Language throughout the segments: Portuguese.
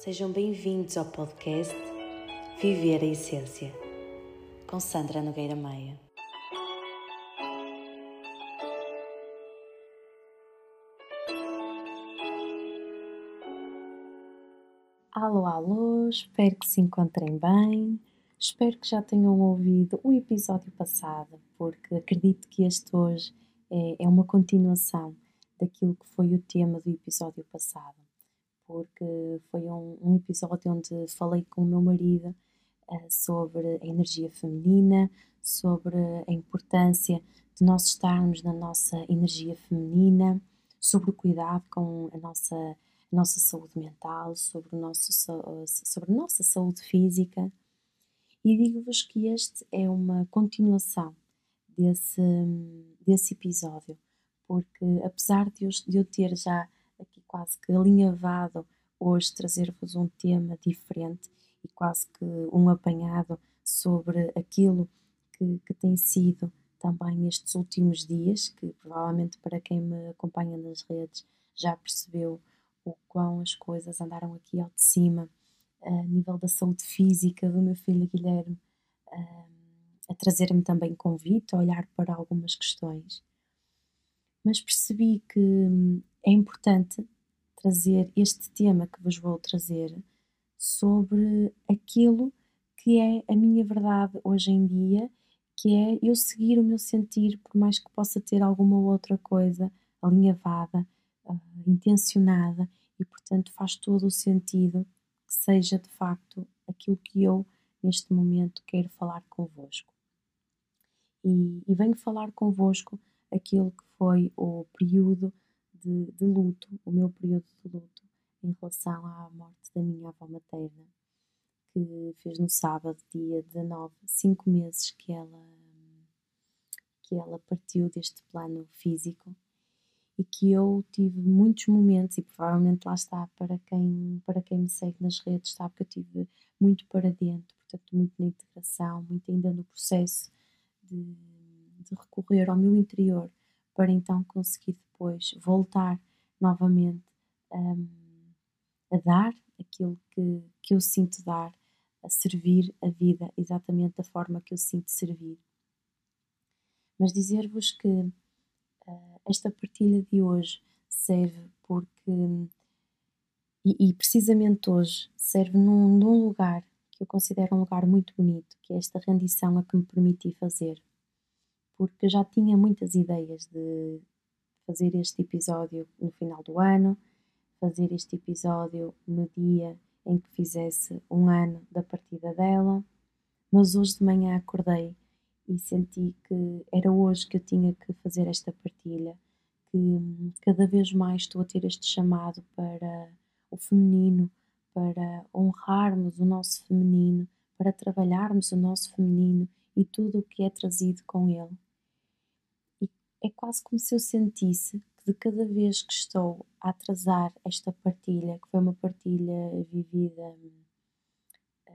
Sejam bem-vindos ao podcast Viver a Essência, com Sandra Nogueira Maia. Alô, alô, espero que se encontrem bem. Espero que já tenham ouvido o episódio passado, porque acredito que este hoje é, é uma continuação daquilo que foi o tema do episódio passado porque foi um, um episódio onde falei com o meu marido uh, sobre a energia feminina, sobre a importância de nós estarmos na nossa energia feminina, sobre o cuidado com a nossa, a nossa saúde mental, sobre, o nosso, sobre a nossa saúde física. E digo-vos que este é uma continuação desse, desse episódio, porque apesar de eu, de eu ter já quase que alinhavado hoje trazer-vos um tema diferente e quase que um apanhado sobre aquilo que, que tem sido também estes últimos dias, que provavelmente para quem me acompanha nas redes já percebeu o quão as coisas andaram aqui ao de cima, a nível da saúde física do meu filho Guilherme, a trazer-me também convite, a olhar para algumas questões. Mas percebi que hum, é importante trazer este tema que vos vou trazer sobre aquilo que é a minha verdade hoje em dia, que é eu seguir o meu sentir, por mais que possa ter alguma outra coisa alinhavada, uh, intencionada, e portanto faz todo o sentido que seja de facto aquilo que eu neste momento quero falar convosco. E, e venho falar convosco aquilo que foi o período de, de luto, o meu período de luto em relação à morte da minha avó materna, que fez no sábado, dia 19, cinco meses que ela, que ela partiu deste plano físico e que eu tive muitos momentos e provavelmente lá está para quem para quem me segue nas redes sabe que eu tive muito para dentro portanto muito na integração muito ainda no processo de, de recorrer ao meu interior para então conseguir depois voltar novamente um, a dar aquilo que, que eu sinto dar, a servir a vida exatamente da forma que eu sinto servir. Mas dizer-vos que uh, esta partilha de hoje serve porque, e, e precisamente hoje, serve num, num lugar que eu considero um lugar muito bonito, que é esta rendição a que me permiti fazer porque já tinha muitas ideias de fazer este episódio no final do ano, fazer este episódio no dia em que fizesse um ano da partida dela, mas hoje de manhã acordei e senti que era hoje que eu tinha que fazer esta partilha, que cada vez mais estou a ter este chamado para o feminino, para honrarmos o nosso feminino, para trabalharmos o nosso feminino e tudo o que é trazido com ele é quase como se eu sentisse que de cada vez que estou a atrasar esta partilha, que foi uma partilha vivida uh,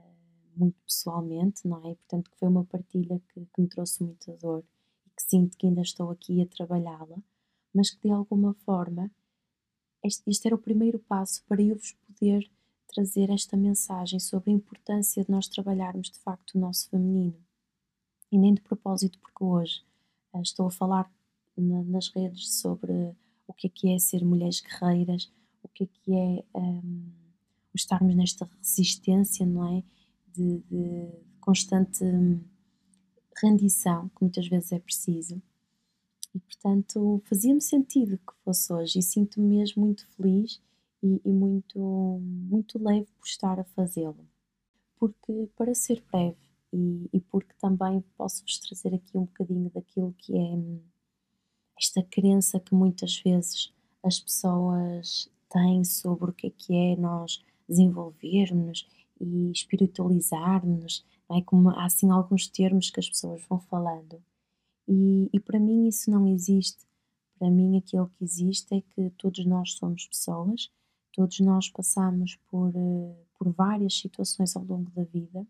muito pessoalmente, não é? Portanto, que foi uma partilha que, que me trouxe muita dor e que sinto que ainda estou aqui a trabalhá-la, mas que de alguma forma este, este era o primeiro passo para eu vos poder trazer esta mensagem sobre a importância de nós trabalharmos de facto o nosso feminino. E nem de propósito, porque hoje uh, estou a falar na, nas redes sobre o que é que é ser mulheres guerreiras, o que é que é um, estarmos nesta resistência, não é? De, de constante hum, rendição, que muitas vezes é preciso. E portanto fazia-me sentido que fosse hoje e sinto-me mesmo muito feliz e, e, muito, muito leve por estar a fazê-lo. Porque, para ser breve, e, e porque também posso-vos trazer aqui um bocadinho daquilo que é hum, esta crença que muitas vezes as pessoas têm sobre o que é que é nós desenvolvermos e espiritualizarmos, é? como há assim alguns termos que as pessoas vão falando. E, e para mim isso não existe. Para mim aquilo que existe é que todos nós somos pessoas, todos nós passamos por, eh, por várias situações ao longo da vida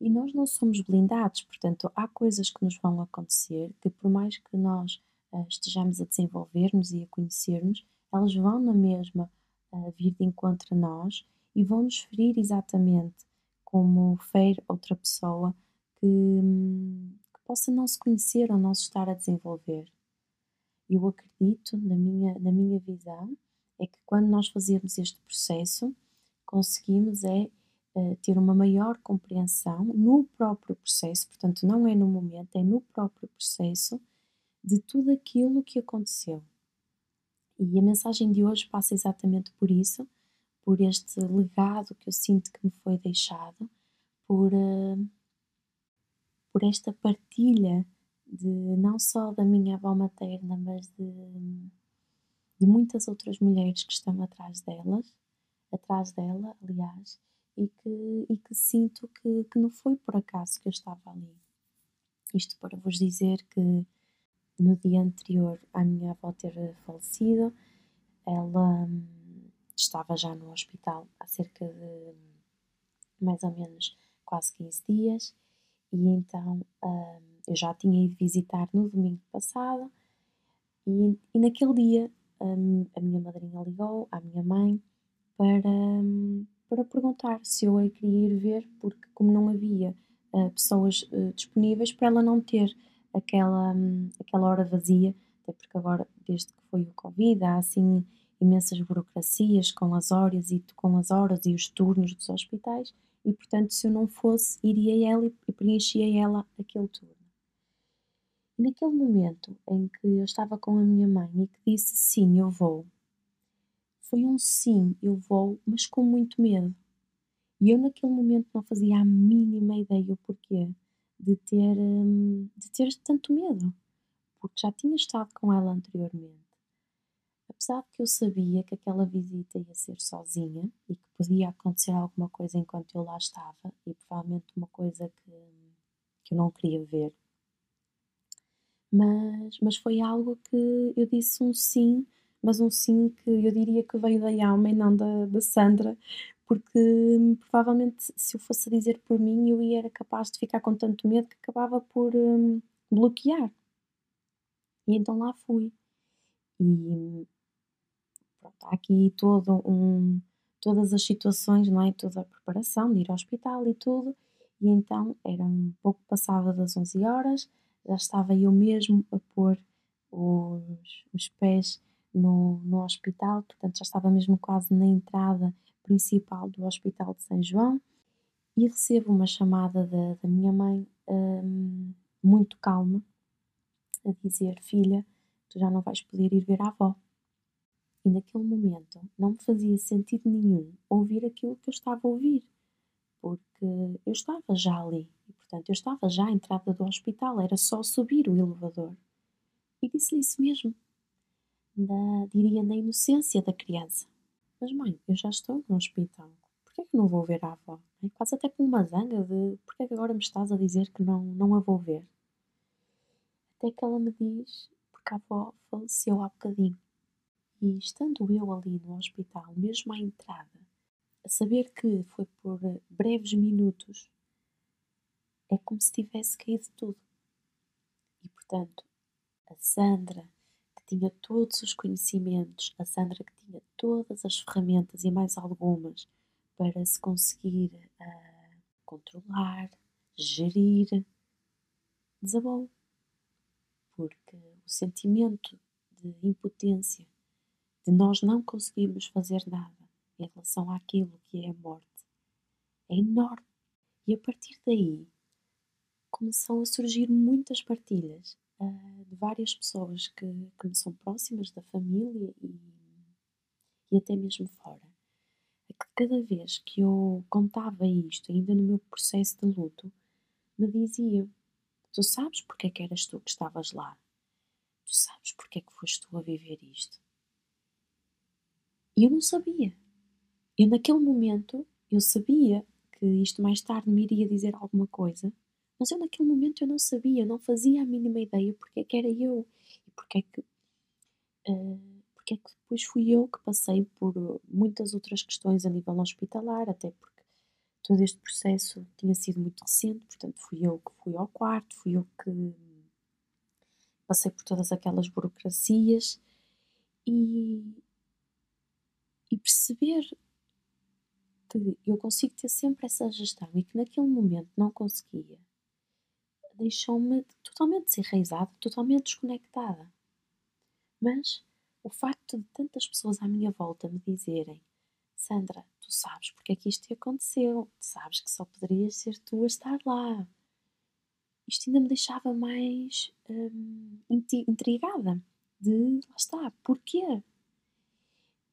e nós não somos blindados, portanto, há coisas que nos vão acontecer que, por mais que nós estejamos a desenvolver-nos e a conhecer-nos, elas vão na mesma uh, vir de encontro a nós e vão nos ferir exatamente como fere outra pessoa que, que possa não se conhecer ou não se estar a desenvolver. Eu acredito, na minha, na minha visão, é que quando nós fazemos este processo, conseguimos é uh, ter uma maior compreensão no próprio processo, portanto, não é no momento, é no próprio processo de tudo aquilo que aconteceu. E a mensagem de hoje passa exatamente por isso, por este legado que eu sinto que me foi deixado, por, uh, por esta partilha de não só da minha avó materna, mas de, de muitas outras mulheres que estão atrás delas, atrás dela, aliás, e que, e que sinto que, que não foi por acaso que eu estava ali. Isto para vos dizer que no dia anterior à minha avó ter falecido, ela hum, estava já no hospital há cerca de mais ou menos quase 15 dias. E então hum, eu já tinha ido visitar no domingo passado. E, naquele dia hum, a minha madrinha ligou à minha mãe para, hum, para perguntar se eu a queria ir ver, porque como não havia pessoas disponíveis para ela não ter aquela, um, aquela hora vazia, até porque agora, desde que foi o Covid, há assim imensas burocracias com as horas e com as horas e os turnos dos hospitais e portanto se eu não fosse iria ela e preenchia ela aquele turno. Naquele momento em que eu estava com a minha mãe e que disse sim, eu vou, foi um sim, eu vou, mas com muito medo. E eu naquele momento não fazia a mínima ideia o porquê de ter, hum, de ter tanto medo, porque já tinha estado com ela anteriormente. Apesar de que eu sabia que aquela visita ia ser sozinha e que podia acontecer alguma coisa enquanto eu lá estava, e provavelmente uma coisa que, que eu não queria ver. Mas, mas foi algo que eu disse um sim mas um sim que eu diria que veio da alma e não da, da Sandra, porque hum, provavelmente se eu fosse dizer por mim eu ia era capaz de ficar com tanto medo que acabava por um, bloquear. E então lá fui. E pronto, há aqui todo um, todas as situações, não é? Toda a preparação de ir ao hospital e tudo. E então era um pouco passava das 11 horas, já estava eu mesmo a pôr os, os pés no, no hospital, portanto já estava mesmo quase na entrada principal do Hospital de São João e recebo uma chamada da, da minha mãe um, muito calma a dizer: Filha, tu já não vais poder ir ver a avó. E naquele momento não me fazia sentido nenhum ouvir aquilo que eu estava a ouvir, porque eu estava já ali e, portanto, eu estava já à entrada do hospital, era só subir o elevador. E disse-lhe isso mesmo diria, na inocência da criança. Mas mãe, eu já estou no hospital, porquê que não vou ver a avó? É quase até com uma zanga de porquê que agora me estás a dizer que não, não a vou ver? Até que ela me diz, porque a avó faleceu há bocadinho. E estando eu ali no hospital, mesmo à entrada, a saber que foi por breves minutos, é como se tivesse caído tudo. E portanto, a Sandra, tinha todos os conhecimentos, a Sandra que tinha todas as ferramentas e mais algumas para se conseguir uh, controlar, gerir, desabou. Porque o sentimento de impotência, de nós não conseguirmos fazer nada em relação àquilo que é a morte, é enorme. E a partir daí começou a surgir muitas partilhas uh, de várias pessoas que, que me são próximas, da família e, e até mesmo fora. É cada vez que eu contava isto, ainda no meu processo de luto, me diziam: Tu sabes porque é que eras tu que estavas lá? Tu sabes porque é que foste tu a viver isto? E eu não sabia. Eu, naquele momento, eu sabia que isto mais tarde me iria dizer alguma coisa, mas eu naquele momento eu não sabia, não fazia a mínima ideia porque é que era eu e porque é que, uh, porque é que depois fui eu que passei por muitas outras questões a nível hospitalar, até porque todo este processo tinha sido muito recente, portanto fui eu que fui ao quarto, fui eu que passei por todas aquelas burocracias e, e perceber que eu consigo ter sempre essa gestão e que naquele momento não conseguia, deixou-me totalmente desenraizada, totalmente desconectada. Mas o facto de tantas pessoas à minha volta me dizerem Sandra, tu sabes porque é que isto te aconteceu, tu sabes que só poderias ser tu a estar lá. Isto ainda me deixava mais hum, intrigada de, lá está, porquê?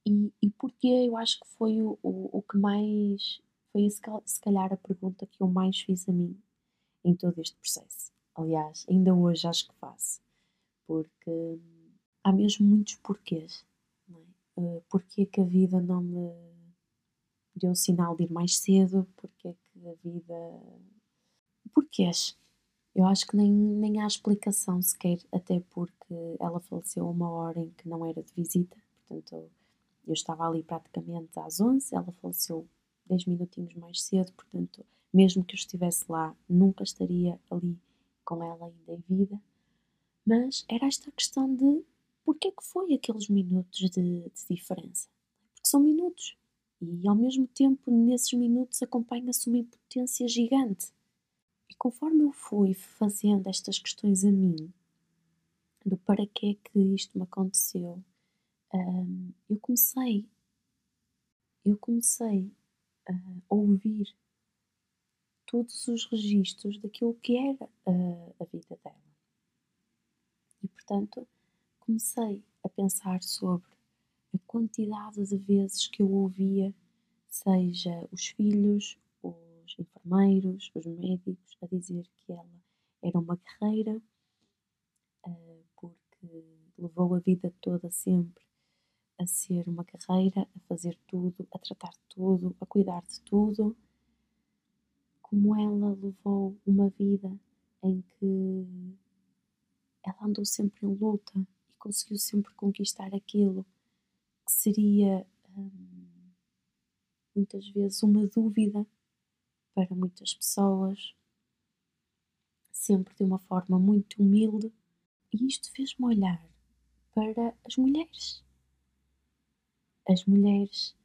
E, e porquê eu acho que foi o, o, o que mais, foi se calhar a pergunta que eu mais fiz a mim em todo este processo. Aliás, ainda hoje acho que faço, porque há mesmo muitos porquês. É? Uh, porquê que a vida não me deu o sinal de ir mais cedo? Porquê que a vida. Porquês? Eu acho que nem, nem há explicação sequer, até porque ela faleceu a uma hora em que não era de visita, portanto eu estava ali praticamente às 11, ela faleceu 10 minutinhos mais cedo, portanto, mesmo que eu estivesse lá, nunca estaria ali com ela ainda em vida. Mas era esta questão de porquê que foi aqueles minutos de, de diferença? Porque são minutos. E ao mesmo tempo, nesses minutos, acompanha-se uma impotência gigante. E conforme eu fui fazendo estas questões a mim, do para que é que isto me aconteceu, um, eu comecei, eu comecei a ouvir todos os registros daquilo que era a, a vida dela. E portanto comecei a pensar sobre a quantidade de vezes que eu ouvia, seja os filhos, os enfermeiros, os médicos, a dizer que ela era uma guerreira, uh, porque levou a vida toda sempre a ser uma carreira, a fazer tudo, a tratar de tudo, a cuidar de tudo, como ela levou uma vida em que ela andou sempre em luta e conseguiu sempre conquistar aquilo que seria hum, muitas vezes uma dúvida para muitas pessoas, sempre de uma forma muito humilde, e isto fez-me olhar para as mulheres. As mulheres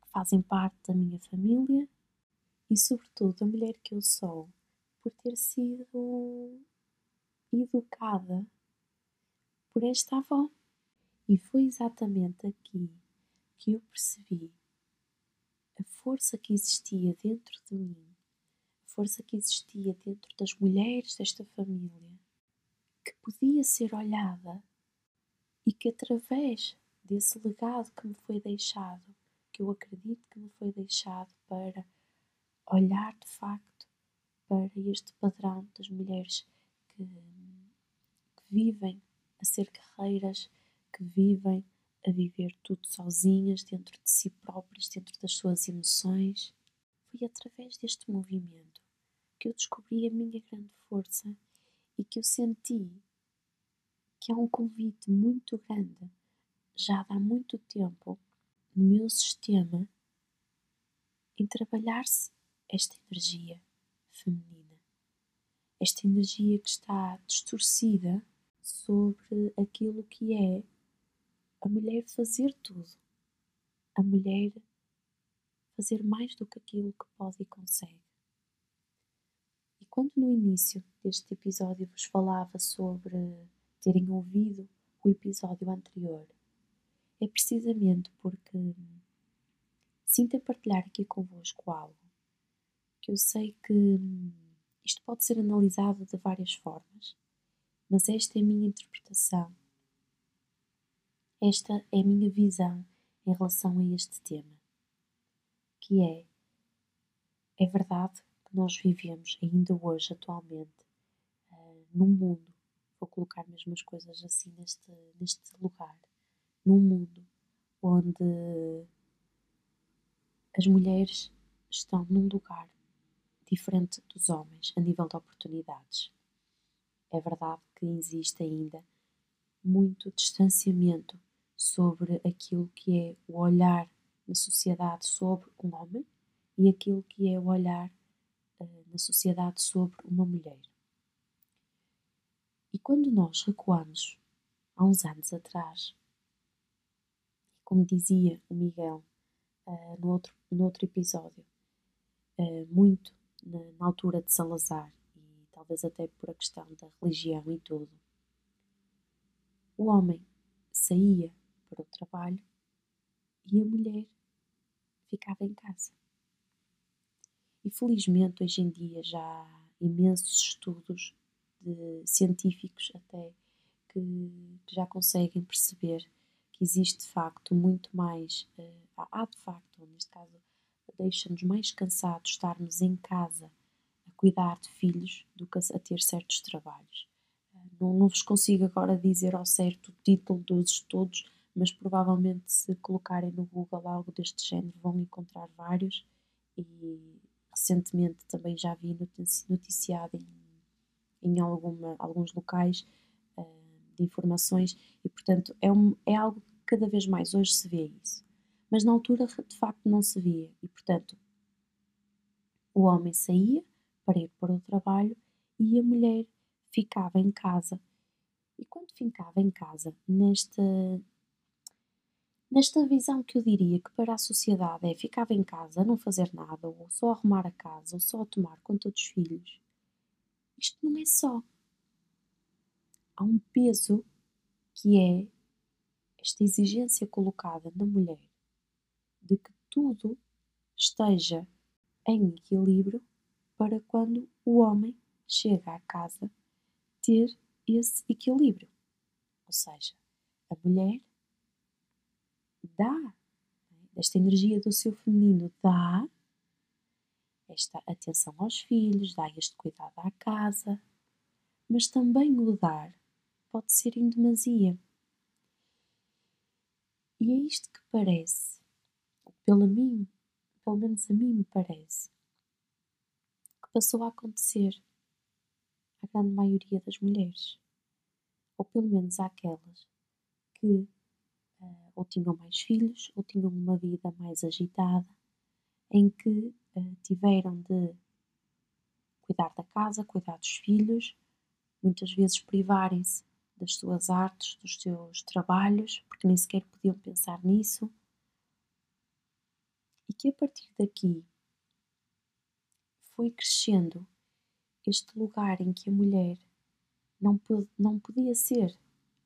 que fazem parte da minha família e, sobretudo, a mulher que eu sou, por ter sido educada por esta avó. E foi exatamente aqui que eu percebi a força que existia dentro de mim, a força que existia dentro das mulheres desta família, que podia ser olhada e que através desse legado que me foi deixado, que eu acredito que me foi deixado para olhar de facto para este padrão das mulheres que, que vivem a ser guerreiras, que vivem a viver tudo sozinhas, dentro de si próprias, dentro das suas emoções. Foi através deste movimento que eu descobri a minha grande força e que eu senti que há um convite muito grande já há muito tempo no meu sistema em trabalhar-se esta energia feminina, esta energia que está distorcida sobre aquilo que é a mulher fazer tudo, a mulher fazer mais do que aquilo que pode e consegue. E quando no início deste episódio vos falava sobre terem ouvido o episódio anterior é precisamente porque sinto a partilhar aqui convosco algo eu sei que isto pode ser analisado de várias formas, mas esta é a minha interpretação, esta é a minha visão em relação a este tema, que é, é verdade que nós vivemos ainda hoje, atualmente, uh, num mundo, vou colocar mesmo as coisas assim neste, neste lugar, num mundo onde as mulheres estão num lugar diferente dos homens a nível de oportunidades. É verdade que existe ainda muito distanciamento sobre aquilo que é o olhar na sociedade sobre um homem e aquilo que é o olhar uh, na sociedade sobre uma mulher. E quando nós recuamos há uns anos atrás como dizia o Miguel uh, no, outro, no outro episódio, uh, muito na, na altura de Salazar e talvez até por a questão da religião e tudo. O homem saía para o trabalho e a mulher ficava em casa. E felizmente hoje em dia já há imensos estudos de científicos até que, já conseguem perceber que existe de facto muito mais, uh, há de facto, neste caso, deixa-nos mais cansados estarmos em casa a cuidar de filhos do que a ter certos trabalhos. Uh, não, não vos consigo agora dizer ao certo o título dos estudos, mas provavelmente se colocarem no Google algo deste género vão encontrar vários e recentemente também já vi noticiado em, em alguma, alguns locais uh, de informações e portanto é, um, é algo que cada vez mais hoje se vê isso. Mas na altura de facto não se via e portanto o homem saía para ir para o trabalho e a mulher ficava em casa. E quando ficava em casa, nesta, Nesta visão que eu diria que para a sociedade é ficava em casa não fazer nada, ou só arrumar a casa, ou só tomar conta dos filhos, isto não é só. Há um peso que é esta exigência colocada na mulher de que tudo esteja em equilíbrio para quando o homem chega à casa ter esse equilíbrio. Ou seja, a mulher dá, esta energia do seu feminino dá esta atenção aos filhos, dá este cuidado à casa, mas também o dar pode ser em demasia. E é isto que parece, pelo, mim, pelo menos a mim me parece, que passou a acontecer à grande maioria das mulheres, ou pelo menos àquelas que uh, ou tinham mais filhos, ou tinham uma vida mais agitada, em que uh, tiveram de cuidar da casa, cuidar dos filhos, muitas vezes privarem-se das suas artes, dos seus trabalhos, porque nem sequer podiam pensar nisso. E que a partir daqui foi crescendo este lugar em que a mulher não, não podia ser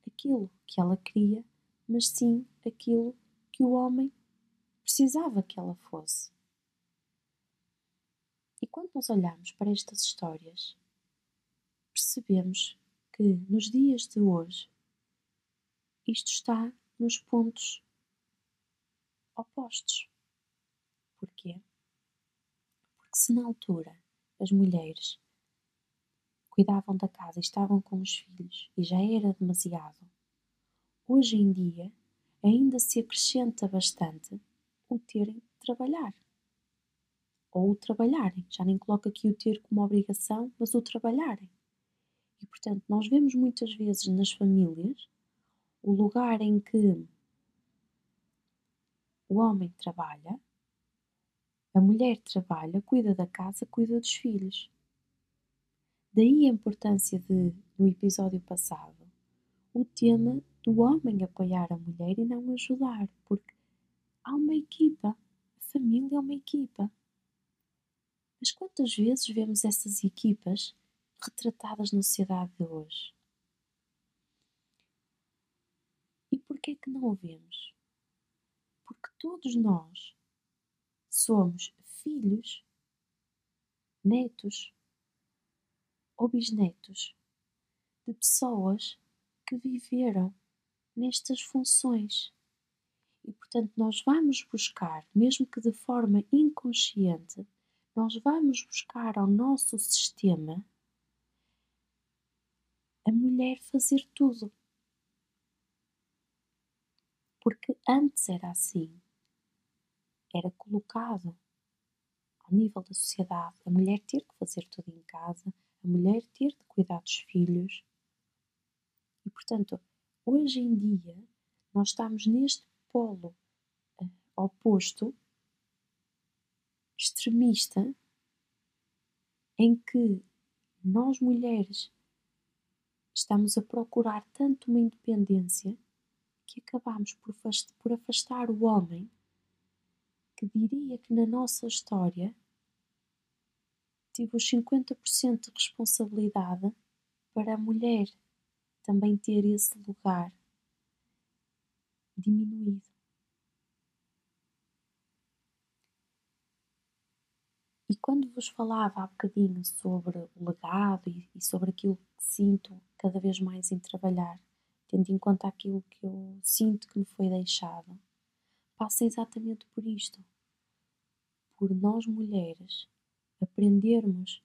aquilo que ela queria mas sim aquilo que o homem precisava que ela fosse. E quando nós olhamos para estas histórias, percebemos que nos dias de hoje isto está nos pontos opostos. Porquê? Porque se na altura as mulheres cuidavam da casa e estavam com os filhos e já era demasiado, hoje em dia ainda se acrescenta bastante o terem de trabalhar. Ou o trabalharem. Já nem coloco aqui o ter como obrigação, mas o trabalharem. E portanto, nós vemos muitas vezes nas famílias o lugar em que o homem trabalha, a mulher trabalha, cuida da casa, cuida dos filhos. Daí a importância de, no episódio passado, o tema do homem apoiar a mulher e não ajudar, porque há uma equipa, a família é uma equipa. Mas quantas vezes vemos essas equipas retratadas na sociedade de hoje? E porquê é que não o vemos? Porque todos nós somos filhos, netos ou bisnetos de pessoas que viveram nestas funções. E portanto, nós vamos buscar, mesmo que de forma inconsciente, nós vamos buscar ao nosso sistema a mulher fazer tudo. Porque antes era assim. Era colocado ao nível da sociedade a mulher ter que fazer tudo em casa, a mulher ter de cuidar dos filhos. E portanto, Hoje em dia, nós estamos neste polo uh, oposto, extremista, em que nós mulheres estamos a procurar tanto uma independência que acabamos por afastar o homem que diria que na nossa história tive os 50% de responsabilidade para a mulher também ter esse lugar diminuído. E quando vos falava há bocadinho sobre o legado e, e sobre aquilo que sinto cada vez mais em trabalhar, tendo em conta aquilo que eu sinto que me foi deixado, passa exatamente por isto. Por nós mulheres aprendermos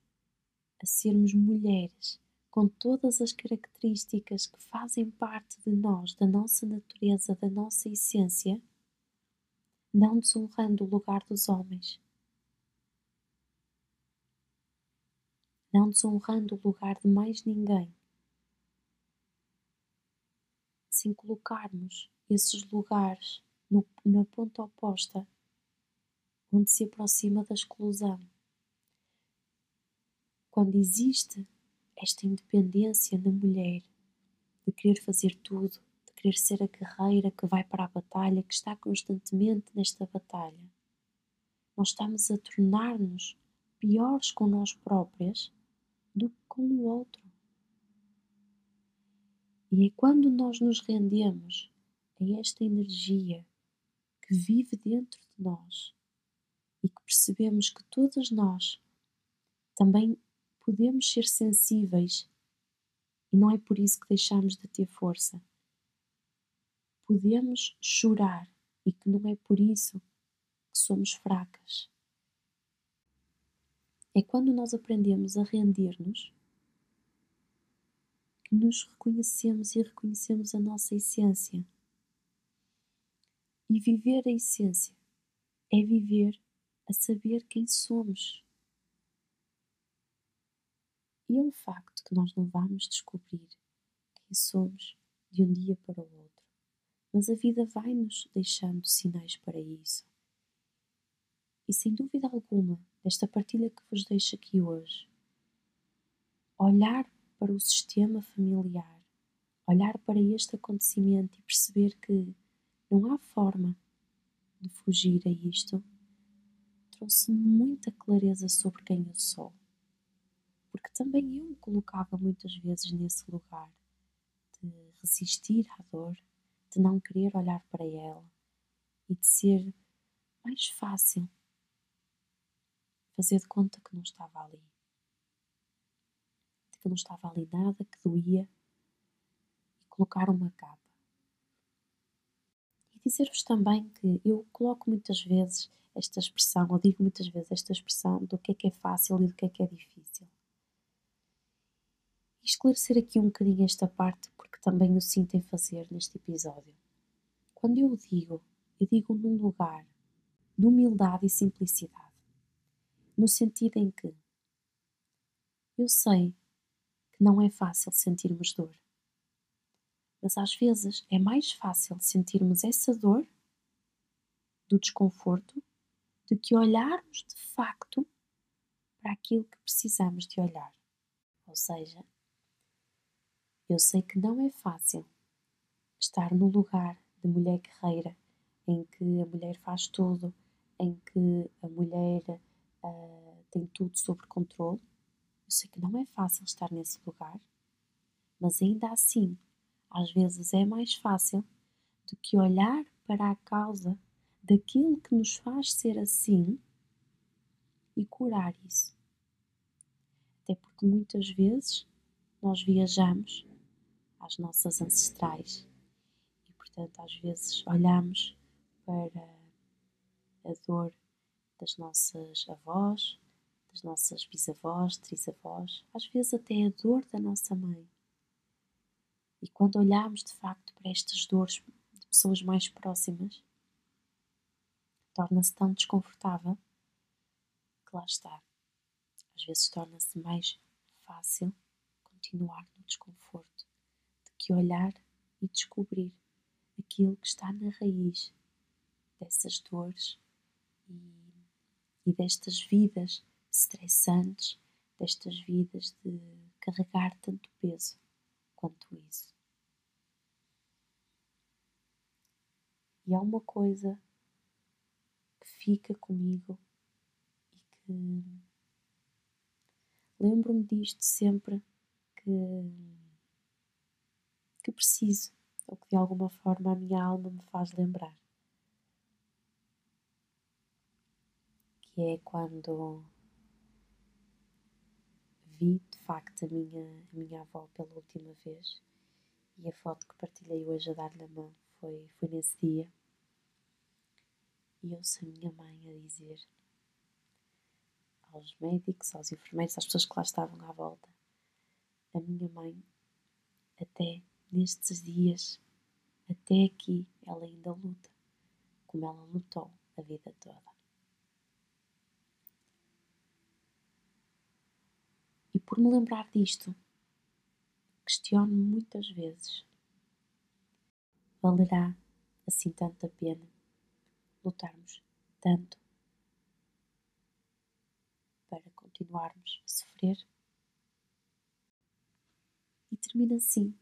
a sermos mulheres com todas as características que fazem parte de nós, da nossa natureza, da nossa essência, não desonrando o lugar dos homens. Não desonrando o lugar de mais ninguém. Sem colocarmos esses lugares no, na ponta oposta, onde se aproxima da exclusão quando existe esta independência na mulher de querer fazer tudo, de querer ser a guerreira que vai para a batalha, que está constantemente nesta batalha, nós estamos a tornar-nos piores com nós próprias do que com o outro. E é quando nós nos rendemos a esta energia que vive dentro de nós percebemos que todas nós também podemos ser sensíveis e não é por isso que deixamos de ter força. Podemos chorar e que não é por isso que somos fracas. É quando nós aprendemos a render-nos que nos reconhecemos e reconhecemos a nossa essência. E viver a essência é viver a saber quem somos. E é um facto que nós não vamos descobrir quem somos de um dia para o outro, mas a vida vai-nos deixando sinais para isso. E sem dúvida alguma, desta partilha que vos deixo aqui hoje, olhar para o sistema familiar, olhar para este acontecimento e perceber que não há forma de fugir a isto, trouxe muita clareza sobre quem eu sou porque também eu me colocava muitas vezes nesse lugar de resistir à dor, de não querer olhar para ela e de ser mais fácil fazer de conta que não estava ali, de que não estava ali nada, que doía e colocar uma capa. E dizer-vos também que eu coloco muitas vezes esta expressão, ou digo muitas vezes esta expressão do que é que é fácil e do que é que é difícil. Esclarecer aqui um bocadinho esta parte porque também o sinto em fazer neste episódio. Quando eu digo, eu digo num lugar de humildade e simplicidade, no sentido em que eu sei que não é fácil sentirmos dor, mas às vezes é mais fácil sentirmos essa dor do desconforto do que olharmos de facto para aquilo que precisamos de olhar. Ou seja, eu sei que não é fácil estar no lugar de mulher guerreira, em que a mulher faz tudo, em que a mulher uh, tem tudo sob controle. Eu sei que não é fácil estar nesse lugar, mas ainda assim, às vezes é mais fácil do que olhar para a causa daquilo que nos faz ser assim e curar isso. Até porque muitas vezes nós viajamos às nossas ancestrais. E, portanto, às vezes olhamos para a dor das nossas avós, das nossas bisavós, trisavós, às vezes até a dor da nossa mãe. E quando olhamos de facto para estas dores de pessoas mais próximas, torna-se tão desconfortável que lá está. Às vezes torna-se mais fácil continuar no desconforto que olhar e descobrir aquilo que está na raiz dessas dores e, e destas vidas estressantes, destas vidas de carregar tanto peso quanto isso. E há uma coisa fica comigo e que lembro-me disto sempre que, que preciso ou que de alguma forma a minha alma me faz lembrar. Que é quando vi de facto a minha, a minha avó pela última vez e a foto que partilhei hoje a dar-lhe a mão foi, foi nesse dia. E ouço a minha mãe a dizer aos médicos, aos enfermeiros, às pessoas que lá estavam à volta, a minha mãe, até nestes dias, até aqui, ela ainda luta, como ela lutou a vida toda. E por me lembrar disto, questiono-me muitas vezes: valerá assim tanto a pena lutarmos tanto para continuarmos a sofrer? E termino assim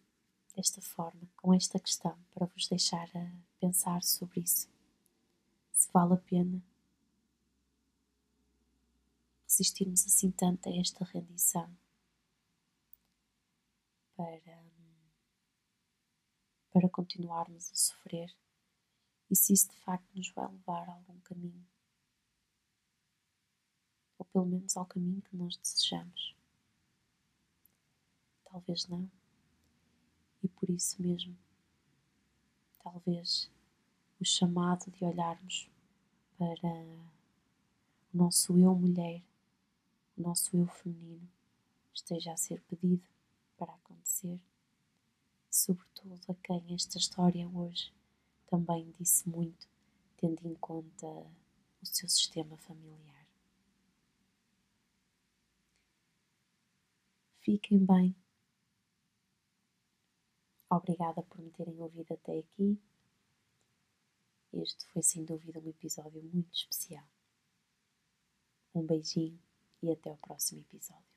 desta forma, com esta questão, para vos deixar a pensar sobre isso. Se vale a pena resistirmos assim tanto a esta rendição para, para continuarmos a sofrer e se isso de facto nos vai levar a algum caminho, ou pelo menos ao caminho que nós desejamos. Talvez não e por isso mesmo, talvez o chamado de olharmos para o nosso eu mulher, o nosso eu feminino, esteja a ser pedido para acontecer, sobretudo a quem esta história hoje também disse muito, tendo em conta o seu sistema familiar. Fiquem bem Obrigada por me terem ouvido até aqui. Este foi sem dúvida um episódio muito especial. Um beijinho e até o próximo episódio.